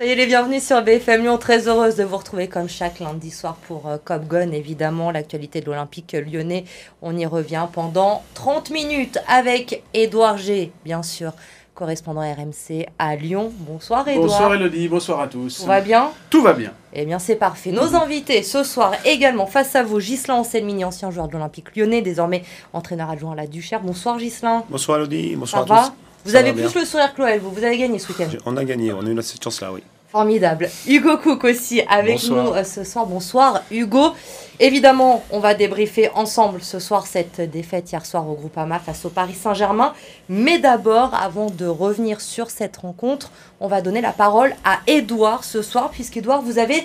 Soyez les bienvenus sur BFM Lyon. Très heureuse de vous retrouver comme chaque lundi soir pour euh, Cop Gun. Évidemment, l'actualité de l'Olympique lyonnais. On y revient pendant 30 minutes avec Édouard G, bien sûr, correspondant RMC à Lyon. Bonsoir Édouard. Bonsoir Elodie, bonsoir à tous. Tout va bien? Tout va bien. Eh bien, c'est parfait. Nos invités ce soir également face à vous, Gislain Anselmini, ancien joueur de l'Olympique lyonnais, désormais entraîneur adjoint à la Duchère. Bonsoir Gislain. Bonsoir Elodie, bonsoir Ça à va? tous. Vous Ça avez plus bien. le sourire que l'OL, vous. Vous avez gagné ce week-end. On a gagné, on a eu cette chance-là, oui. Formidable. Hugo Cook aussi avec Bonsoir. nous euh, ce soir. Bonsoir Hugo. Évidemment, on va débriefer ensemble ce soir cette défaite hier soir au Groupama face au Paris Saint-Germain. Mais d'abord, avant de revenir sur cette rencontre, on va donner la parole à Edouard ce soir, puisqu'Edouard, vous avez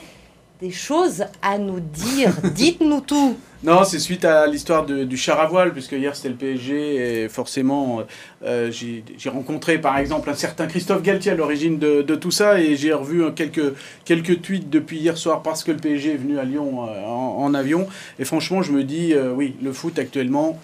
des choses à nous dire. Dites-nous tout. Non, c'est suite à l'histoire du char à voile, puisque hier c'était le PSG, et forcément euh, j'ai j'ai rencontré par exemple un certain Christophe Galtier à l'origine de, de tout ça, et j'ai revu euh, quelques, quelques tweets depuis hier soir parce que le PSG est venu à Lyon euh, en, en avion, et franchement je me dis, euh, oui, le foot actuellement...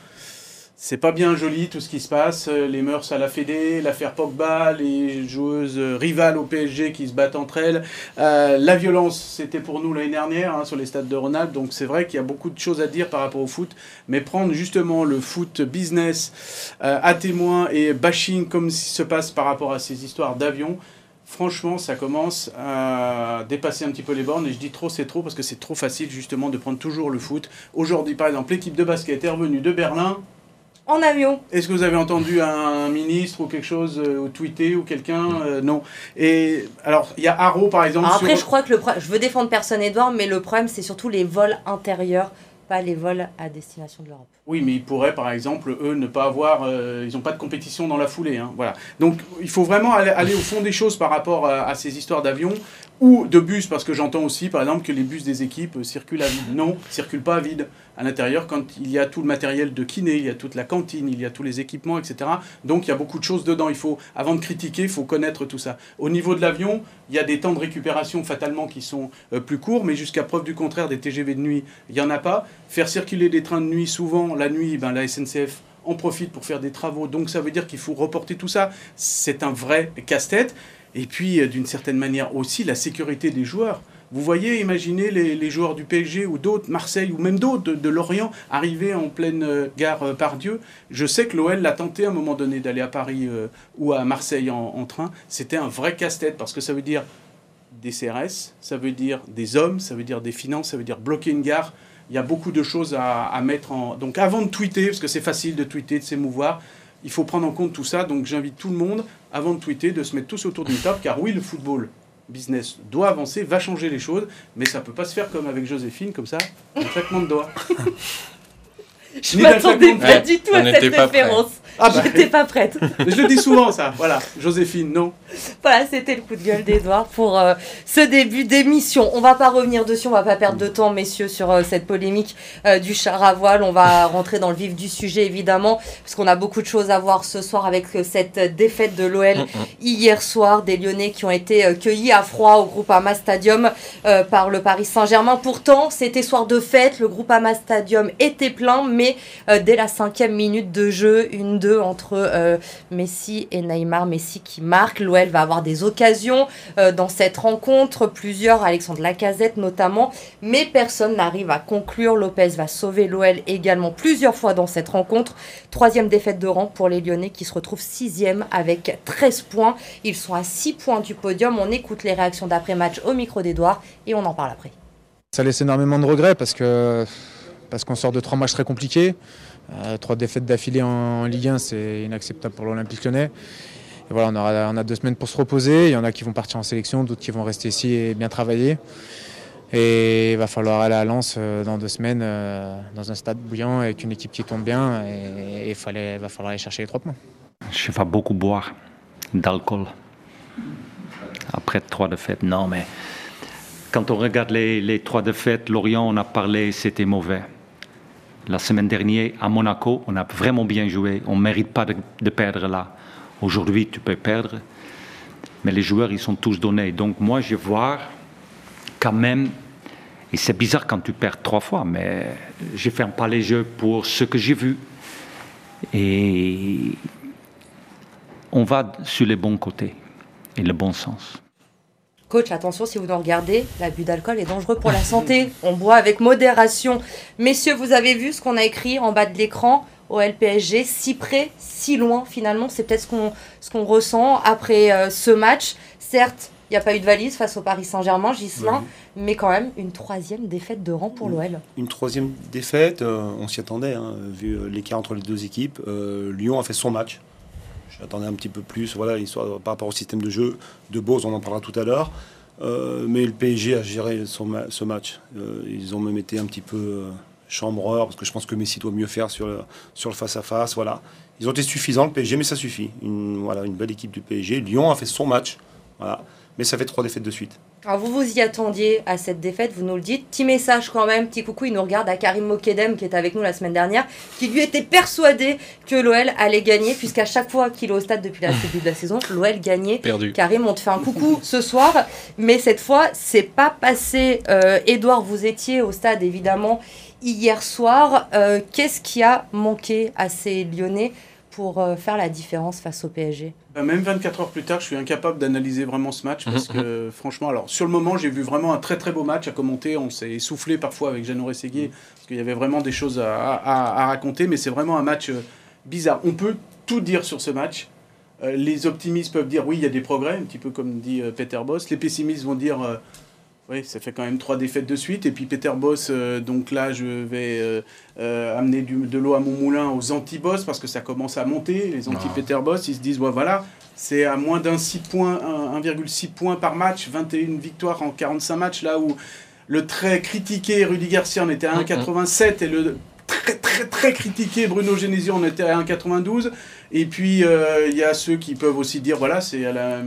C'est pas bien joli tout ce qui se passe, euh, les mœurs à la Fédé, l'affaire Pogba, les joueuses euh, rivales au PSG qui se battent entre elles. Euh, la violence, c'était pour nous l'année dernière hein, sur les stades de Ronald, donc c'est vrai qu'il y a beaucoup de choses à dire par rapport au foot, mais prendre justement le foot business à témoin et bashing comme qui se passe par rapport à ces histoires d'avions, franchement, ça commence à dépasser un petit peu les bornes. Et je dis trop, c'est trop, parce que c'est trop facile justement de prendre toujours le foot. Aujourd'hui, par exemple, l'équipe de basket est revenue de Berlin. En avion. Est-ce que vous avez entendu un ministre ou quelque chose, euh, ou tweeter, ou quelqu'un Euh, Non. Et alors, il y a Haro, par exemple. Alors après, sur- je crois que le pro- je veux défendre personne, Edouard, mais le problème, c'est surtout les vols intérieurs, pas les vols à destination de l'Europe. Oui, mais ils pourraient, par exemple, eux, ne pas avoir. euh, ils n'ont pas de compétition dans la foulée. hein, voilà. Donc, il faut vraiment aller, aller au fond des choses par rapport à, à ces histoires d'avions ou de bus, parce que j'entends aussi, par exemple, que les bus des équipes circulent à vide. Non, circulent pas à vide. À l'intérieur, quand il y a tout le matériel de kiné, il y a toute la cantine, il y a tous les équipements, etc. Donc, il y a beaucoup de choses dedans. Il faut, avant de critiquer, il faut connaître tout ça. Au niveau de l'avion, il y a des temps de récupération fatalement qui sont euh, plus courts, mais jusqu'à preuve du contraire, des TGV de nuit, il n'y en a pas. Faire circuler des trains de nuit, souvent, la nuit, ben, la SNCF en profite pour faire des travaux. Donc ça veut dire qu'il faut reporter tout ça. C'est un vrai casse-tête. Et puis, euh, d'une certaine manière aussi, la sécurité des joueurs. Vous voyez, imaginez les, joueurs du PSG ou d'autres, Marseille ou même d'autres de, Lorient, arriver en pleine euh, gare euh, Pardieu. Je sais que l'OL l'a tenté à un moment donné d'aller à Paris ou à Marseille en, train. C'était un vrai casse-tête parce que ça veut dire des CRS, ça veut dire des hommes, ça veut dire des finances, ça veut dire bloquer une gare. Il y a beaucoup de choses à mettre en... Donc avant de tweeter, parce que c'est facile de tweeter, de s'émouvoir, il faut prendre en compte tout ça. Donc j'invite tout le monde, avant de tweeter, de se mettre tous autour d'une table, car oui, le football business doit avancer, va changer les choses, mais ça peut pas se faire comme avec Joséphine, comme ça, un claquement de doigts. Je d'un m'attendais pas du tout à cette prêt. Ah bah, J'étais pas prête. je le dis souvent ça, voilà, Joséphine, non. Voilà, c'était le coup de gueule d'Edouard pour euh, ce début d'émission. On va pas revenir dessus, on va pas perdre de temps, messieurs, sur euh, cette polémique euh, du char à voile. On va rentrer dans le vif du sujet, évidemment, parce qu'on a beaucoup de choses à voir ce soir avec cette défaite de l'OL hier soir. Des Lyonnais qui ont été cueillis à froid au groupe Ama Stadium par le Paris Saint-Germain. Pourtant, c'était soir de fête, le groupe Ama Stadium était plein, mais dès la cinquième minute de jeu, une deux entre euh, Messi et Neymar. Messi qui marque. L'OL va avoir des occasions euh, dans cette rencontre, plusieurs, Alexandre Lacazette notamment, mais personne n'arrive à conclure. Lopez va sauver l'OL également plusieurs fois dans cette rencontre. Troisième défaite de rang pour les Lyonnais qui se retrouvent sixième avec 13 points. Ils sont à 6 points du podium. On écoute les réactions d'après-match au micro d'Edouard et on en parle après. Ça laisse énormément de regrets parce que parce qu'on sort de trois matchs très compliqués. Euh, trois défaites d'affilée en, Ligue 1, c'est inacceptable pour l'Olympique lyonnais. Et voilà, on, a deux semaines pour se reposer. Il y en a qui vont partir en sélection, d'autres qui vont rester ici et bien travailler. Et il va falloir aller à Lens euh, dans deux semaines euh, dans un stade bouillant avec une équipe qui tourne bien. Et il va falloir aller chercher les trois points. Je vais beaucoup boire d'alcool. Après trois défaites, non, mais quand on regarde les trois défaites, Lorient, on a parlé, c'était mauvais. La semaine dernière, à Monaco, on a vraiment bien joué. On ne mérite pas de, perdre là. Aujourd'hui, tu peux perdre. Mais les joueurs, ils sont tous donnés. Donc moi, je vois quand même, et c'est bizarre quand tu perds trois fois, mais je ne ferme pas les jeux pour ce que j'ai vu. Et on va sur les bons côtés et le bon sens. Coach, attention si vous nous regardez, l'abus d'alcool est dangereux pour la santé. On boit avec modération. Messieurs, vous avez vu ce qu'on a écrit en bas de l'écran au LPSG, si près, si loin finalement. C'est peut-être ce qu'on ce qu'on ressent après euh, ce match. Certes, il n'y a pas eu de valise face au Paris Saint-Germain, Gislain, mais quand même une troisième défaite de rang pour l'OL. Une troisième défaite, euh, on s'y attendait, hein, vu euh, l'écart entre les deux équipes. Euh, Lyon a fait son match. J'attendais un petit peu plus, voilà, histoire, par rapport au système de jeu de Bose, on en parlera tout à l'heure. Euh, mais le PSG a géré son ce match. Euh, ils ont même été un petit peu euh, chambreurs, parce que je pense que Messi doit mieux faire sur le, sur le face-à-face. voilà. Ils ont été suffisants, le PSG, mais ça suffit. Une, voilà, une belle équipe du PSG. Lyon a fait son match, voilà. Mais ça fait trois défaites de suite. Alors vous vous y attendiez à cette défaite, vous nous le dites. Petit message quand même, petit coucou, il nous regarde à Karim Mokedem qui est avec nous la semaine dernière, qui lui était persuadé que l'OL allait gagner, puisqu'à chaque fois qu'il est au stade depuis la début de la saison, l'OL gagnait. Perdu. Karim, on te fait un coucou ce soir, mais cette fois, c'est pas passé. Euh, Edouard, vous étiez au stade évidemment hier soir. Euh, Qu'est-ce qui a manqué à ces Lyonnais pour euh, faire la différence face au PSG Bah, Même 24 heures plus tard, je suis incapable d'analyser vraiment ce match parce que franchement, alors sur le moment, j'ai vu vraiment un très très beau match à commenter. On s'est essoufflé parfois avec Jeannot Rességuier parce qu'il y avait vraiment des choses à, à- à raconter, mais c'est vraiment un match euh, bizarre. On peut tout dire sur ce match. Euh, les optimistes peuvent dire oui, il y a des progrès, un petit peu comme dit euh, Peter Boss. Les pessimistes vont dire euh, oui, ça fait quand même trois défaites de suite. Et puis Peter Boss, euh, donc là, je vais euh, euh, amener du- de l'eau à mon moulin aux anti-boss parce que ça commence à monter. Les anti-Peter Boss, ils se disent ouais, voilà, c'est à moins d'un 6 points, un- 1,6 points par match, 21 victoires en 45 matchs, là où le très critiqué Rudy Garcia en était à 1,87 et le très très très critiqué Bruno Genesio en était à 1,92. Et puis il y a ceux qui peuvent aussi dire voilà, c'est à la,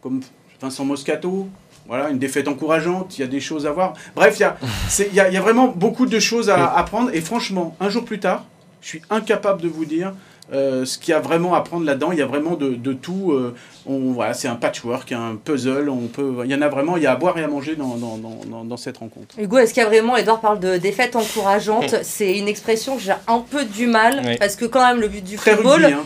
comme Vincent Moscato. Voilà, une défaite encourageante, il y a des choses à voir. Bref, il y a, c'est- il y a, il y a vraiment beaucoup de choses à apprendre. Et franchement, un jour plus tard, je suis incapable de vous dire euh, ce qu'il y a vraiment à prendre là-dedans. Il y a vraiment de, de tout. euh, on, voilà, c'est un patchwork, un puzzle. On peut, il y en a vraiment, il y a à boire et à manger dans, dans, dans, dans- dans cette rencontre. Hugo, est-ce qu'il y a vraiment, Edouard parle de défaite encourageante, c'est une expression que j'ai un peu du mal, Oui. parce que quand même le but du Très football, hein,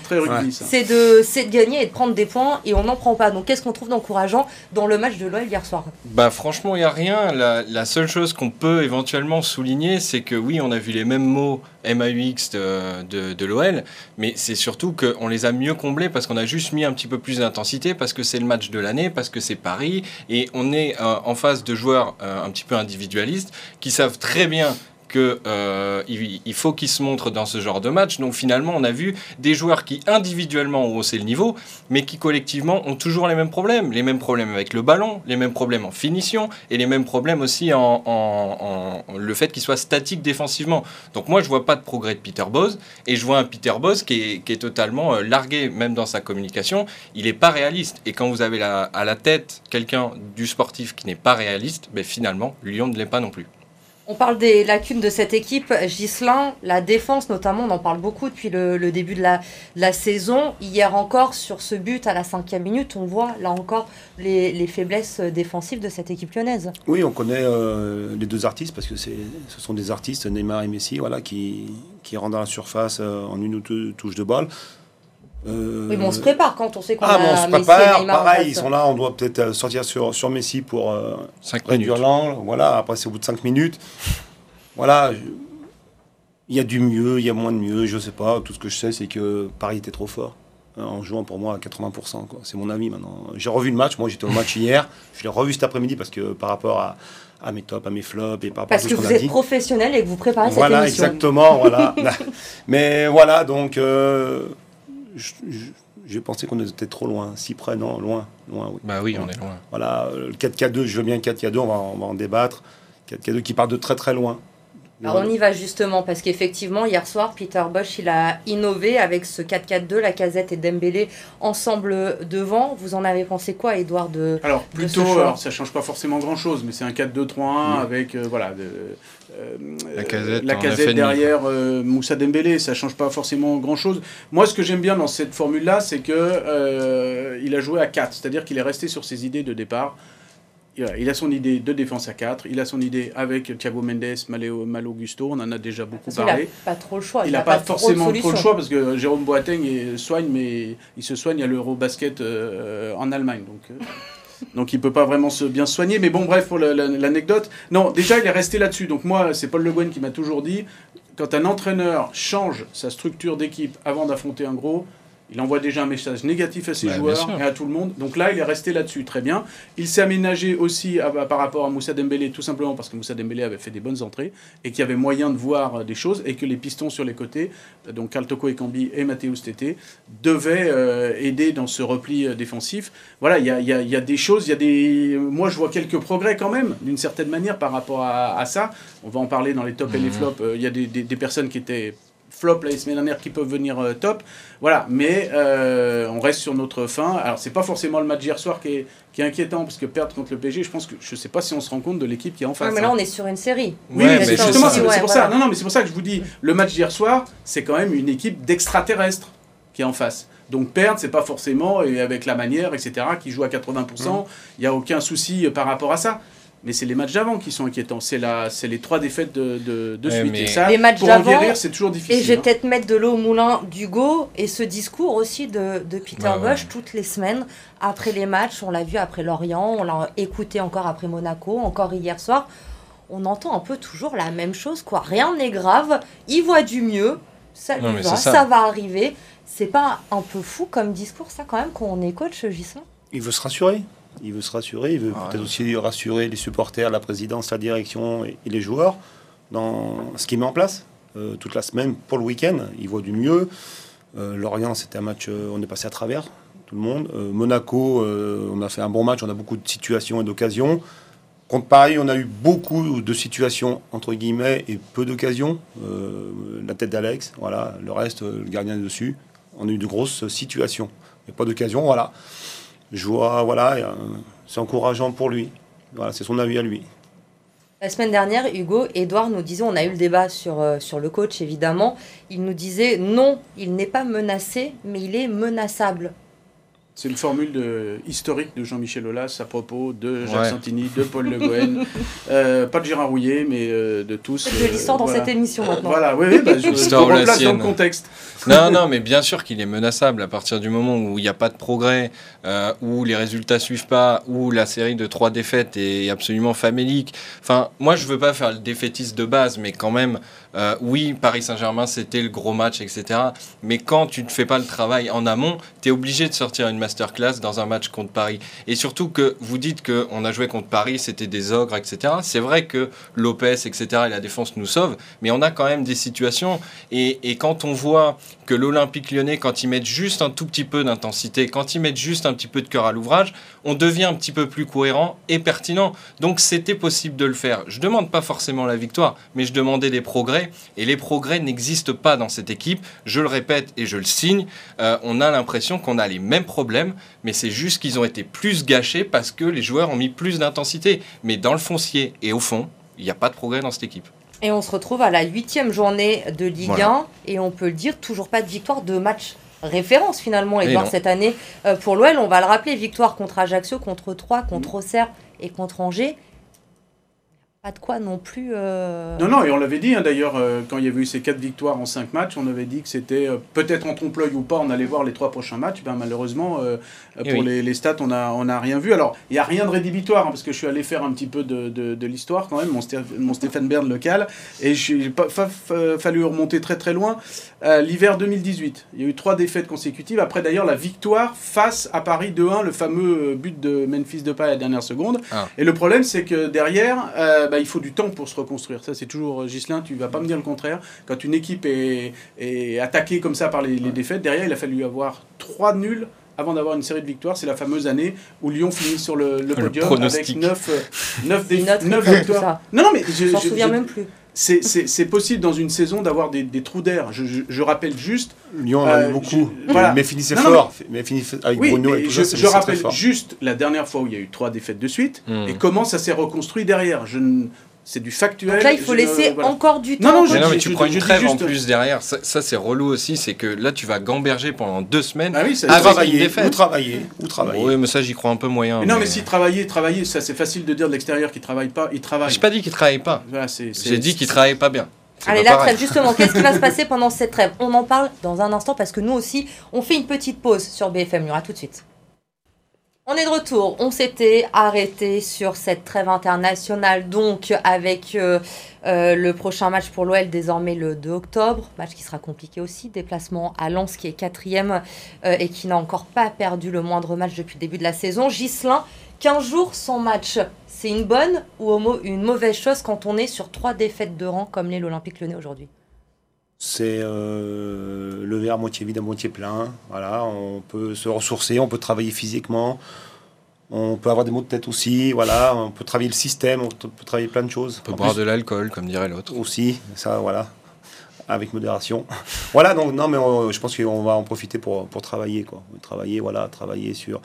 c'est de, c'est de gagner et de prendre des points, et on n'en prend pas. Donc qu'est-ce qu'on trouve d'encourageant dans le match de l'OL hier soir? Bah franchement, il n'y a rien. La, la seule chose qu'on peut éventuellement souligner, c'est que oui, on a vu les mêmes mots MAUX de, de, de l'OL, mais c'est surtout qu'on les a mieux comblés parce qu'on a juste mis un petit peu plus d'intensité, parce que c'est le match de l'année, parce que c'est Paris, et on est euh, en face de joueurs euh, un petit peu individualistes qui savent très bien euh, il, faut qu'ils se montrent dans ce genre de match. Donc finalement, on a vu des joueurs qui individuellement ont haussé le niveau, mais qui collectivement ont toujours les mêmes problèmes. Les mêmes problèmes avec le ballon, les mêmes problèmes en finition, et les mêmes problèmes aussi en, le fait qu'ils soient statiques défensivement. Donc moi, je vois pas de progrès de Peter Bose, et je vois un Peter Bose qui est, totalement euh, largué, même dans sa communication. Il n'est pas réaliste. Et quand vous avez à la tête quelqu'un du sportif qui n'est pas réaliste, ben finalement, Lyon ne l'est pas non plus. On parle des lacunes de cette équipe. Gislin, la défense notamment, on en parle beaucoup depuis le, début de la, saison. Hier encore, sur ce but à la cinquième minute, on voit là encore les, les faiblesses défensives de cette équipe lyonnaise. Oui, on connaît euh, les deux artistes parce que ce sont des artistes, Neymar et Messi, voilà, qui, rentrent dans la surface euh, en une ou deux touches de balle. Euh, Oui, mais on se prépare quand on sait qu'on Ah, a bon, on se Messi et prépare, pareil, ils sont là, on doit peut-être euh, sortir sur, sur Messi pour euh, Cinq minutes. réduire l'angle, voilà, après c'est au bout de 5 minutes. Voilà, il y a du mieux, il y a moins de mieux, je sais pas, tout ce que je sais c'est que Paris était trop fort. hein, En jouant pour moi à 80%, quoi. c'est mon avis maintenant. J'ai revu le match, moi j'étais au match hier, je l'ai revu cet après-midi parce que par rapport à, à mes tops, à mes flops et par rapport Parce à que tout ce vous qu'on a êtes dit. professionnel et que vous préparez Voilà, cette émission. exactement, voilà. Mais voilà, donc euh, j'ai pensé qu'on était trop loin, si près, non, loin, loin, oui. Bah oui, on est loin. Voilà, euh, le 4K2, je veux bien le 4K2, on va, on va en débattre. 4K2 qui part de très très loin. Alors on y va justement parce qu'effectivement hier soir Peter Bosch il a innové avec ce 4-4-2, la casette et Dembélé ensemble devant. Vous en avez pensé quoi Edouard de... Alors de plutôt, ce alors, ça change pas forcément grand-chose, mais c'est un 4-2-3-1 avec euh, voilà de, euh, La casette la casette FNI, derrière euh, Moussa Dembélé, ça change pas forcément grand-chose. Moi, ce que j'aime bien dans cette formule-là, c'est que euh, il a joué à 4, c'est-à-dire qu'il est resté sur ses idées de départ. Il a- son idée de défense à 4, il a son idée avec Thiago Mendes, Malo, Malo Gusto, on en a déjà beaucoup Il n'a parlé. pas trop le choix. Il n'a a pas, forcément trop le choix parce que Jérôme Boateng soigne, mais il se soigne à l'Eurobasket euh, en Allemagne. Donc, euh, Donc il peut pas vraiment se bien se soigner. Mais bon, bref, pour la- la- l'anecdote. Non, déjà, il est resté là-dessus. Donc moi, c'est Paul Le Guen qui m'a toujours dit, quand un entraîneur change sa structure d'équipe avant d'affronter un gros, il envoie déjà un message négatif à ses Ouais, bien joueurs et à tout le monde. Donc là, il est resté là-dessus, très bien. Il s'est aménagé aussi à- par rapport à Moussa Dembélé, tout simplement parce que Moussa Dembélé avait fait des bonnes entrées et qu'il y avait moyen de voir euh, des choses et que les pistons sur les côtés, euh, donc Carl Toko et Cambi et Mathéus Tété, devaient euh, aider dans ce repli euh, défensif. Voilà, il y a, il y a- il y a des choses, il y a des... Moi, je vois quelques progrès quand même, d'une certaine manière, par rapport à, à ça. On va en parler dans les tops et les flops. Euh, Il y a des, des- des personnes qui étaient flop la semaine dernière qui peuvent venir euh, top. Voilà, mais euh, on reste sur notre fin. Alors, c'est pas forcément le match d'hier soir qui est, qui est inquiétant, parce que perdre contre le PSG, je pense que je sais pas si on se rend compte de l'équipe qui est en face. Ouais, mais hein. là, on est sur une série. Oui, Ouais, c'est justement, ça. c'est Ouais, pour voilà. ça. Non, non, mais c'est pour ça que je vous dis, le match d'hier soir, c'est quand même une équipe d'extraterrestres qui est en face. Donc perdre, c'est pas forcément, et avec la manière, etc., qui joue à 80%, il n'y a aucun souci euh, par rapport à ça. Mais c'est les matchs d'avant qui sont inquiétants. C'est la, c'est les trois défaites de, de, de Ouais, suite. Et ça, Les matchs pour en guérir, c'est toujours difficile. Et je vais hein. peut-être mettre de l'eau au moulin d'Hugo et ce discours aussi de, de Peter Ouais, ouais. Bosch toutes les semaines après les matchs. On l'a vu après Lorient, on l'a écouté encore après Monaco, encore hier soir. On entend un peu toujours la même chose, quoi. Rien n'est grave, il voit du mieux, ça Non, lui mais va, ça. ça. va arriver. C'est pas un peu fou comme discours, ça, quand même, quand on est coach, Gislain Il veut se rassurer. Il veut se rassurer. Il veut Ah, peut-être ouais. aussi rassurer les supporters, la présidence, la direction et, et les joueurs dans ce qu'il met en place euh, toute la semaine pour le week-end. Il voit du mieux. Euh, Lorient, c'était un match, euh, on est passé à travers tout le monde. Monaco, on a fait un bon match, on a beaucoup de situations et d'occasions. Contre Paris, on a eu beaucoup de situations entre guillemets et peu d'occasions. La tête d'Alex, voilà. Le reste, le gardien est dessus. On a eu de grosses situations, mais pas d'occasion, voilà. Je voilà, euh, c'est encourageant pour lui. Voilà, c'est son avis à lui. La semaine dernière, Hugo, Edouard nous disait, on a eu le débat sur, euh, sur le coach évidemment, il nous disait non, il n'est pas menacé, mais il est menaçable. C'est une formule de, historique de Jean-Michel Aulas à propos de Jacques Ouais. Santini, de Paul Le Guen, euh, pas de Gérard Rouillet, mais euh, de tous. De l'histoire dans voilà. cette émission maintenant. Voilà, oui, oui, bah, je, replace dans le contexte. Non, non, mais bien sûr qu'il est menaçable à partir du moment où il n'y a pas de progrès, euh, où les résultats suivent pas, où la série de trois défaites est absolument famélique. Enfin, moi, je veux pas faire le défaitiste de base, mais quand même, euh, oui, Paris Saint-Germain, c'était le gros match, etc. Mais quand tu ne fais pas le travail en amont, tu es obligé de sortir une masterclass dans un match contre Paris. Et surtout que vous dites qu'on a joué contre Paris, c'était des ogres, etc. C'est vrai que Lopez, etc., et la défense nous sauvent, mais on a quand même des situations. Et, et quand on voit que l'Olympique lyonnais, quand ils mettent juste un tout petit peu d'intensité, quand ils mettent juste un petit peu de cœur à l'ouvrage, on devient un petit peu plus cohérent et pertinent. Donc c'était possible de le faire. Je demande pas forcément la victoire, mais je demandais des progrès. Et les progrès n'existent pas dans cette équipe. Je le répète et je le signe. Euh, on a l'impression qu'on a les mêmes problèmes, mais c'est juste qu'ils ont été plus gâchés parce que les joueurs ont mis plus d'intensité. Mais dans le foncier et au fond, il n'y a pas de progrès dans cette équipe. Et on se retrouve à la huitième journée de Ligue Voilà. 1 et on peut le dire, toujours pas de victoire de match référence finalement, Et Edouard, cette année euh, pour l'OL. On va le rappeler, victoire contre Ajaccio, contre Troyes, contre Auxerre et contre Angers. Pas de quoi non plus... euh, Non, non, et on l'avait dit hein, d'ailleurs, euh, quand il y avait eu ces quatre victoires en cinq matchs, on avait dit que c'était euh, peut-être en trompe-l'œil ou pas, on allait voir les trois prochains matchs. Ben, malheureusement, euh, pour oui. les, les stats, on n'a on a rien vu. Alors, il n'y a rien de rédhibitoire, hein, parce que je suis allé faire un petit peu de, de- de l'histoire quand même, mon, Sté- mon Stéphane Bern local, et j'ai pas fa- fa- fallu remonter très très loin. Euh, L'hiver 2018, il y a eu trois défaites consécutives. Après d'ailleurs, la victoire face à Paris 2-1, le fameux but de Memphis Depay à la dernière seconde. Ah. Et le problème, c'est que derrière, euh, bah, il faut du temps pour se reconstruire. Ça, c'est toujours, euh, Ghislain, tu vas pas me dire le contraire. Quand une équipe est, est attaquée comme ça par les, les défaites, derrière, il a fallu avoir trois nuls avant d'avoir une série de victoires. C'est la fameuse année où Lyon finit sur le, le podium avec 9, 9, Une note neuf rigole, victoires. ça. Non, non, mais je, Je m'en je- souviens je- même plus. C'est- possible dans une saison d'avoir des, des trous d'air. Je, je- je rappelle juste Lyon en a Euh, eu beaucoup. je- voilà. Mais finissait Non, fort. Mais finissait avec Oui, Bruno mais et tout je, ça. je rappelle juste la dernière fois où il y a eu trois défaites de suite Hmm. et comment ça s'est reconstruit derrière. Je ne- c'est du factuel. Donc là, il faut laisser voilà. encore du Non, temps. non, quoi. je- non, mais je- tu prends je une trêve en plus derrière. Ça, ça, c'est relou aussi. C'est que là, tu vas gamberger pendant deux semaines. Ah oui, ça- Ou Avec une travailler, défaite. ou travailler, ou travailler. Oui, mais ça, j'y crois un peu moyen. Mais non, mais si travailler, travailler, ça c'est facile de dire de l'extérieur qu'il travaille pas, il travaille. J'ai pas dit qu'il travaillait pas. Voilà, J'ai dit qu'il travaillait pas bien. Allez, la trêve, justement, qu'est-ce qui va se passer pendant cette trêve? On en parle dans un instant parce que nous aussi, on fait une petite pause sur BFM. Il y aura tout de suite. On est de retour. On s'était arrêté sur cette trêve internationale, donc avec euh, euh, le prochain match pour l'OL désormais le 2 octobre. Match qui sera compliqué aussi. Déplacement à Lens qui est quatrième euh, et qui n'a encore pas perdu le moindre match depuis le début de la saison. Gislin, 15 jours sans match, c'est une bonne ou une mauvaise chose quand on est sur trois défaites de rang comme l'est l'Olympique Lyonnais aujourd'hui? C'est euh, le verre moitié vide à moitié plein. Voilà, on peut se ressourcer, on peut travailler physiquement, on peut avoir des maux de tête aussi. Voilà, on peut travailler le système, on peut travailler plein de choses. On peut boire de l'alcool, comme dirait l'autre. Aussi, ça, voilà, avec modération. voilà, donc non, mais je pense qu'on va en profiter pour, pour travailler, quoi. Travailler, voilà, travailler sur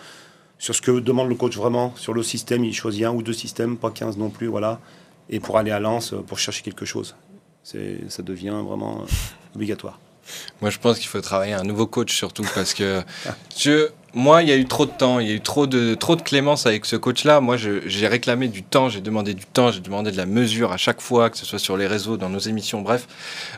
sur ce que demande le coach vraiment, sur le système. Il choisit un ou deux systèmes, pas 15 non plus, voilà. Et pour aller à Lens, pour chercher quelque chose ça devient vraiment obligatoire. Moi, je pense qu'il faut travailler un nouveau coach surtout parce que moi, il y a eu trop de temps, il y a eu trop de, trop de clémence avec ce coach-là. Moi, j'ai réclamé du temps, j'ai demandé du temps, j'ai demandé de la mesure à chaque fois, que ce soit sur les réseaux, dans nos émissions, bref.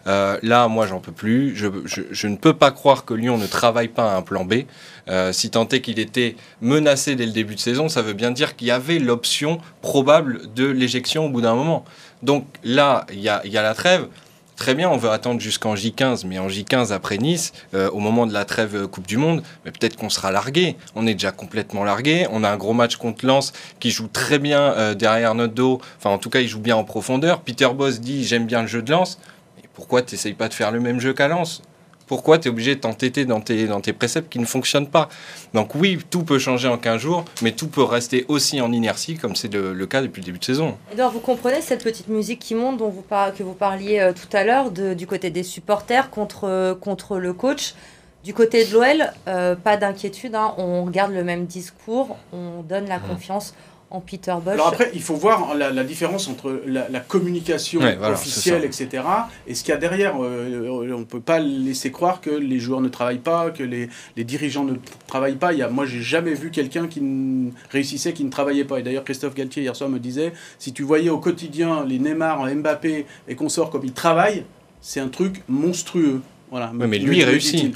Euh, là, moi, j'en peux plus. Je, je, ne peux pas croire que Lyon ne travaille pas à un plan B. Euh, si tant est qu'il était menacé dès le début de saison, ça veut bien dire qu'il y avait l'option probable de l'éjection au bout d'un moment. Donc là, il y a, la trêve. Très bien, on veut attendre jusqu'en J15, mais en J15 après Nice, euh, au moment de la trêve euh, Coupe du Monde, peut-être qu'on sera largué. On est déjà complètement largué. On a un gros match contre Lens qui joue très bien euh, derrière notre dos. Enfin, en tout cas, il joue bien en profondeur. Peter Boss dit j'aime bien le jeu de Lens. Mais pourquoi tu pas de faire le même jeu qu'à Lens? Pourquoi tu es obligé de t'entêter dans tes, dans tes préceptes qui ne fonctionnent pas Donc oui, tout peut changer en 15 jours, mais tout peut rester aussi en inertie, comme c'est le, cas depuis le début de saison. Edouard, vous comprenez cette petite musique qui monte dont vous que vous parliez euh, tout à l'heure du côté des supporters contre, contre le coach? Du côté de l'OL, euh, pas d'inquiétude, hein. on regarde le même discours, on donne la mmh. confiance Peter Bosch. Alors après, il faut voir la, différence entre la, communication officielle, etc., et ce qu'il y a derrière. Euh, on ne peut pas laisser croire que les joueurs ne travaillent pas, que les, dirigeants ne travaillent pas. Il y a, moi, j'ai jamais vu quelqu'un qui réussissait, qui ne travaillait pas. Et d'ailleurs, Christophe Galtier, hier soir, me disait, si tu voyais au quotidien les Neymar, Mbappé et consorts comme ils travaillent, c'est un truc monstrueux. Voilà, mais lui, il réussit.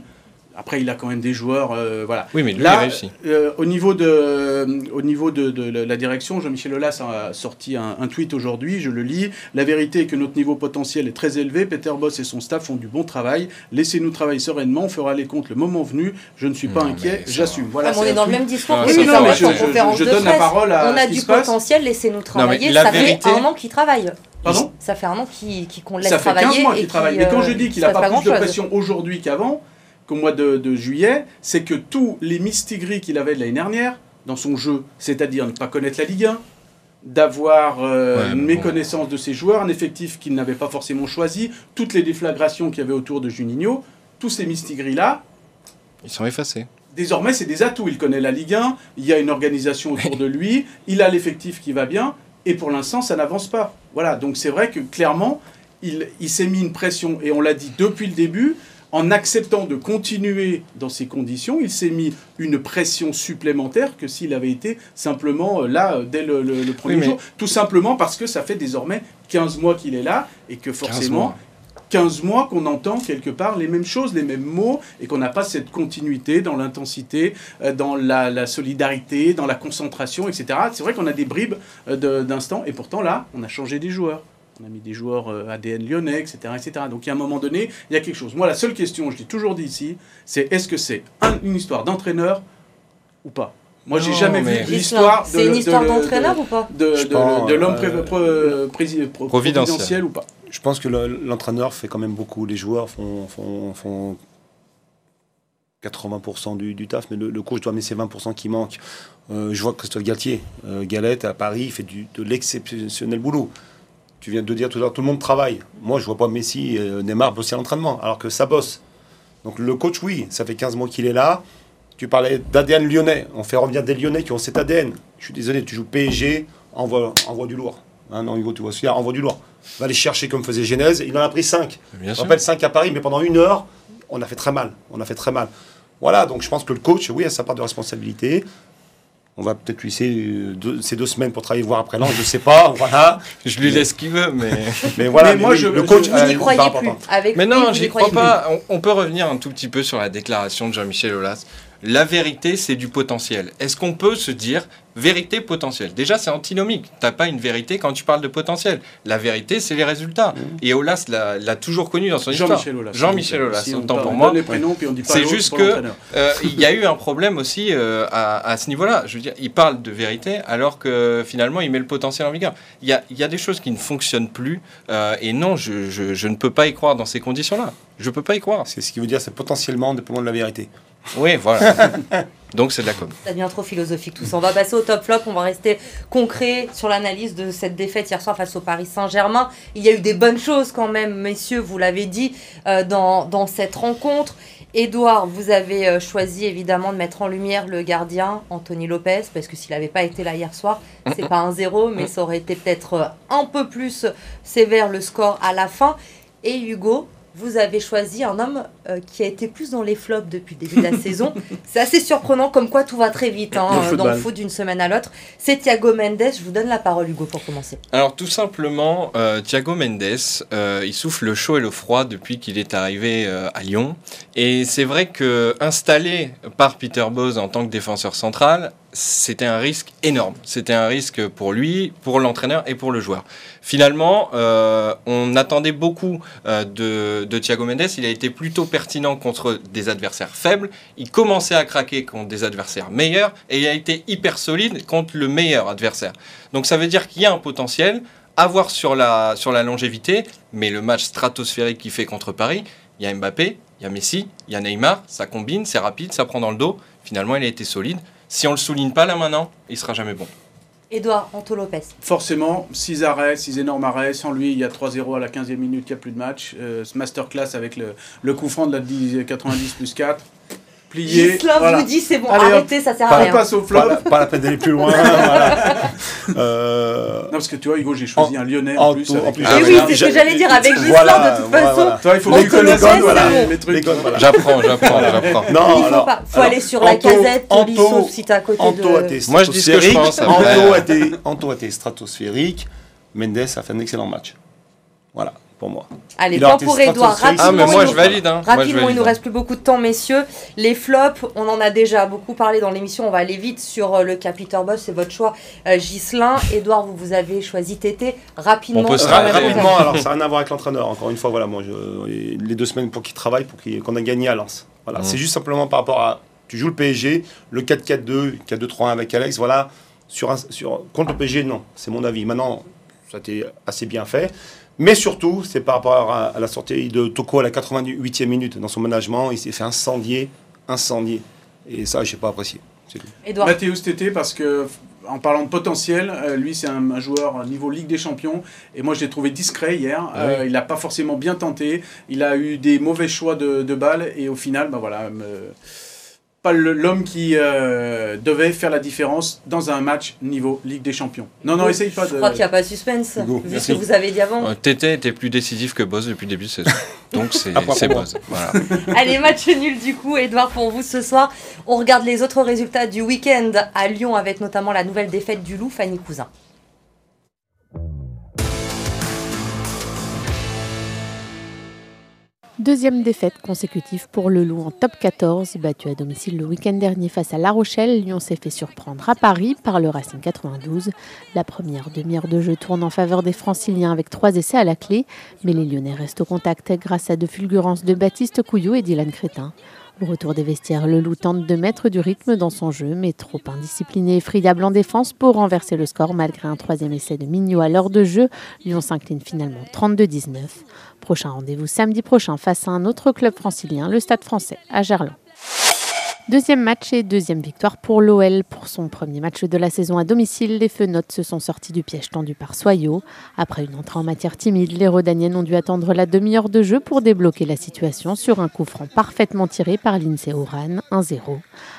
Après, il a quand même des joueurs. Euh, voilà. Oui, mais lui, Là, il euh, au niveau de, au niveau de, la direction, Jean-Michel Aulas a sorti un, tweet aujourd'hui, je le lis. La vérité est que notre niveau potentiel est très élevé. Peter Boss et son staff font du bon travail. Laissez-nous travailler sereinement. On fera les comptes le moment venu. Je ne suis pas inquiet. J'assume. Voilà, on est, dans le même discours. oui, mais non, mais je, donne la parole à. On a du potentiel. Laissez-nous travailler. ça fait un an qu'il travaille. Pardon Ça fait un an qu'on laisse travailler. Ça fait 15 mois qu'il travaille. Mais quand je dis qu'il n'a pas plus de pression aujourd'hui qu'avant, qu'au mois de, juillet, c'est que tous les mistigris qu'il avait de l'année dernière dans son jeu, c'est-à-dire ne pas connaître la Ligue 1, d'avoir euh, une méconnaissance de ses joueurs, un effectif qu'il n'avait pas forcément choisi, toutes les déflagrations qu'il y avait autour de Juninho, tous ces mistigris-là... Ils sont effacés. Désormais, c'est des atouts. Il connaît la Ligue 1, il y a une organisation autour de lui, il a l'effectif qui va bien, et pour l'instant, ça n'avance pas. Voilà, donc c'est vrai que clairement, il, il s'est mis une pression, et on l'a dit depuis le début, en acceptant de continuer dans ces conditions, il s'est mis une pression supplémentaire que s'il avait été simplement euh, là euh, dès le, premier jour. Tout simplement parce que ça fait désormais 15 mois qu'il est là et que forcément... 15 mois qu'on entend quelque part les mêmes choses, les mêmes mots, et qu'on n'a pas cette continuité dans l'intensité, euh, dans la, solidarité, dans la concentration, etc. C'est vrai qu'on a des bribes d'instants, et pourtant là, on a changé des joueurs on a mis des joueurs euh, ADN lyonnais, etc., etc. Donc il y a un moment donné, il y a quelque chose. Moi, la seule question, je l'ai toujours dit ici, c'est est-ce que c'est une histoire d'entraîneur ou pas? Moi, j'ai jamais vu l'histoire de. C'est une histoire d'entraîneur ou pas? De, l'homme euh, providentiel ou pas? Je pense que l'entraîneur fait quand même beaucoup. Les joueurs font, font, 80% du, du, taf, mais le, coach doit mettre ces 20% qui manquent. Euh, je vois Christophe Galtier, Galette à Paris, il fait du, de l'exceptionnel boulot tu viens de dire tout à l'heure, tout le monde travaille. Moi, je vois pas Messi et euh, Neymar bosser à l'entraînement, alors que ça bosse. Donc le coach, oui, ça fait 15 mois qu'il est là. Tu parlais d'ADN lyonnais. On fait revenir des lyonnais qui ont cet ADN. Je suis désolé, tu joues PSG, envoie, envoie du lourd. Hein, non, Hugo, tu vois, celui envoie du lourd. Va aller chercher comme faisait Genèse. Il en a pris 5. Je rappelle 5 à Paris, mais pendant une heure, on a fait très mal. On a fait très mal. Voilà, donc je pense que le coach, oui, a sa part de responsabilité. On va peut-être lui laisser ces deux semaines pour travailler voir après l'an, je sais pas, voilà. je lui laisse ce qu'il veut, mais. mais voilà, moi, je, le coach, n'y croyais plus. mais non, j'y crois pas. On, peut revenir un tout petit peu sur la déclaration de Jean-Michel Aulas. La vérité, c'est du potentiel. Est-ce qu'on peut se dire vérité, potentiel Déjà, c'est antinomique. T'as pas une vérité quand tu parles de potentiel. La vérité, c'est les résultats. Mmh. Et Aulas l'a toujours connu dans son histoire. Jean-Michel Aulas. Jean-Michel autant pour on moi. donne les prénoms, puis on dit pas C'est juste que euh, il y a eu un problème aussi euh, à, à ce niveau-là. Je veux dire, il parle de vérité alors que finalement il met le potentiel en vigueur. Il y a, il y a des choses qui ne fonctionnent plus euh, et non, je, je- je ne peux pas y croire dans ces conditions-là. Je peux pas y croire. C'est ce qui veut dire, c'est potentiellement dépendant de la vérité. Oui, voilà. Donc c'est de la com. Ça devient trop philosophique tout ça. On va passer au top flop. On va rester concret sur l'analyse de cette défaite hier soir face au Paris Saint-Germain. Il y a eu des bonnes choses quand même, messieurs, vous l'avez dit, euh, dans, dans cette rencontre. Édouard, vous avez euh, choisi évidemment de mettre en lumière le gardien Anthony Lopez, parce que s'il n'avait pas été là hier soir, c'est pas un zéro, mais ça aurait été peut-être euh, un peu plus sévère le score à la fin. Et Hugo, vous avez choisi un homme euh, qui a été plus dans les flops depuis le début de la saison. C'est assez surprenant, comme quoi tout va très vite hein, Dans le euh, dans football. le foot d'une semaine à l'autre. C'est Thiago Mendes. Je vous donne la parole, Hugo, pour commencer. Alors tout simplement, euh, Thiago Mendes, euh, il souffle le chaud et le froid depuis qu'il est arrivé à Lyon. Et c'est vrai que installé par Peter Bose en tant que défenseur central, c'était un risque énorme. C'était un risque pour lui, pour l'entraîneur et pour le joueur. Finalement, euh, on attendait beaucoup euh, de, de Thiago Mendes. Il a été plutôt pertinent contre des adversaires faibles. Il commençait à craquer contre des adversaires meilleurs et il a été hyper solide contre le meilleur adversaire. Donc ça veut dire qu'il y a un potentiel à voir sur la, sur la longévité, mais le match stratosphérique qu'il fait contre Paris, il y a Mbappé, il y a Messi, il y a Neymar, ça combine, c'est rapide, ça prend dans le dos. Finalement, il a été solide. Si on le souligne pas là maintenant, il sera jamais bon. Édouard Anto Lopez. Forcément, 6 arrêts, 6 énormes arrêts. Sans lui, il y a 3-0 à la 15e minute, il n'y a plus de match. Euh, ce masterclass avec le, le coup franc de la 10 90 plus 4. Plié. Voilà. vous dit c'est bon, Allez, arrêtez, ça sert à On rien. passe au flop. Pas, la- pas la peine d'aller plus loin. voilà. Euh, Non, parce que tu vois, Hugo, j'ai choisi En- un lyonnais en, en plus. en avec plus, Ah, oui, c'est ce que j'allais dire avec Gislain, Voilà, de toute façon. voilà. Toi, il faut que tu connaisses les trucs. J'apprends, j'apprends, j'apprends. Non, Il faut alors, pas, faut aller sur la Anto- casette, Anto- si t'es à côté de... Moi, je dis ce que je pense, après. Anto a été, Anto a été stratosphérique. Mendes a fait un excellent match. Voilà, pour moi. Allez, point pour Édouard. stratosphérique. Ah, mais Rapidement, moi, il je nous- valide. Hein. Moi, je Rapidement, il nous reste plus beaucoup de temps, messieurs. Les flops, on en a déjà beaucoup parlé dans l'émission. On va aller vite sur euh, le cas Peter Boss, c'est votre choix. Euh, Ghislain, Edouard, vous, vous avez choisi Tété. Rapidement, On peut se rapidement, place. alors ça n'a rien à voir avec l'entraîneur. Encore une fois, voilà, moi, je- les deux semaines pour qu'il travaille, pour qu'on a gagné à Lens. Voilà, Mhm. c'est juste simplement par rapport à. Tu joues le PSG, le 4-4-2, 4-2-3-1 avec Alex, voilà. Sur un, sur, contre le PSG, non, c'est mon avis. Maintenant, ça a été assez bien fait. Mais surtout, c'est par rapport à, à la sortie de Toko à la 88e minute. Dans son management, il s'est fait incendier, incendier. Et ça, je n'ai pas apprécié. Mathéus Tété, parce que en parlant de potentiel, euh, lui c'est un, un joueur niveau Ligue des Champions et moi je l'ai trouvé discret hier. Ah Euh, il n'a pas forcément bien tenté. Il a eu des mauvais choix de, de balles et au final, bah voilà, me- pas l'homme qui euh, devait faire la différence dans un match niveau Ligue des Champions. Non, non, essaye pas je de. crois qu'il n'y a pas de suspense, Hugo, vu merci. ce que vous avez dit avant. Euh, Tété était plus décisif que Boz depuis le début de saison. Donc c'est Ah, c'est. Boz. Voilà. Allez, match nul du coup, Edouard, pour vous ce soir. On regarde les autres résultats du week-end à Lyon avec notamment la nouvelle défaite du Loup, Fanny Cousin. Deuxième défaite consécutive pour le Loup en top 14. Battu à domicile le week-end dernier face à La Rochelle, Lyon s'est fait surprendre à Paris par le Racing 92. La première demi-heure de jeu tourne en faveur des Franciliens avec trois essais à la clé, mais les Lyonnais restent au contact grâce à de fulgurances de Baptiste Couillou et Dylan Crétin. Au retour des vestiaires, le Loup tente de mettre du rythme dans son jeu, mais trop indiscipliné et friable en défense pour renverser le score malgré un troisième essai de Mignot à l'heure de jeu. Lyon s'incline finalement 32-19. Prochain rendez-vous samedi prochain face à un autre club francilien, le Stade français à Gerland. Deuxième match et deuxième victoire pour l'OL. Pour son premier match de la saison à domicile, les Fenotes se sont sortis du piège tendu par Soyot. Après une entrée en matière timide, les Rodaniennes ont dû attendre la demi-heure de jeu pour débloquer la situation sur un coup franc parfaitement tiré par l'INSEE Oran, 1-0.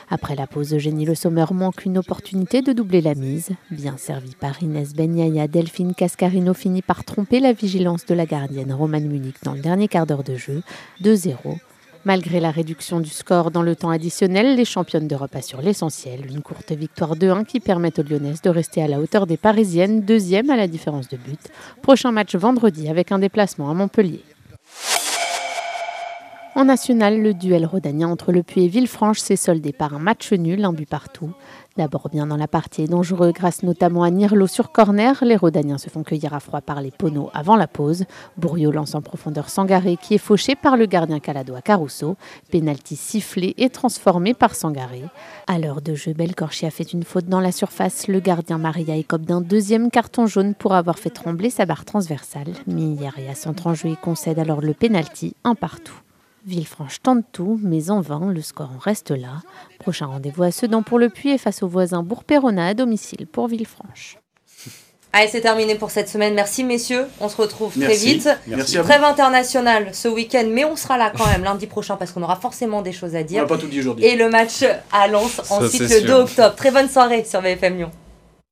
Après la pause, Eugénie Le Sommer manque une opportunité de doubler la mise. Bien servi par Inès Benyaya, Delphine Cascarino finit par tromper la vigilance de la gardienne Romane Munich dans le dernier quart d'heure de jeu, 2-0. Malgré la réduction du score dans le temps additionnel, les championnes d'Europe assurent l'essentiel. Une courte victoire 2-1 qui permet aux Lyonnaises de rester à la hauteur des Parisiennes, deuxième à la différence de but. Prochain match vendredi avec un déplacement à Montpellier. En national, le duel rhodanien entre Le Puy et Villefranche s'est soldé par un match nul, un but partout. D'abord bien dans la partie et dangereux grâce notamment à Nirlo sur corner, les Rodaniens se font cueillir à froid par les poneaux avant la pause. Bourriot lance en profondeur Sangaré qui est fauché par le gardien caladois Caruso. Penalty sifflé et transformé par Sangaré. À l'heure de jeu, Belcorchi a fait une faute dans la surface. Le gardien Maria écope d'un deuxième carton jaune pour avoir fait trembler sa barre transversale. Miniaria centre en jeu et concède alors le penalty un partout. Villefranche tente tout, mais en vain, le score en reste là. Prochain rendez-vous à Sedan pour le Puy et face au voisin Bourg-Perrona à domicile pour Villefranche. Allez, c'est terminé pour cette semaine. Merci messieurs. On se retrouve très Merci. vite. Merci à vous. Trêve internationale ce week-end, mais on sera là quand même lundi prochain parce qu'on aura forcément des choses à On dire. n'a pas tout dit aujourd'hui. Et le match à Lens ensuite c'est le 2 sûr. octobre. Très bonne soirée sur VFM Lyon.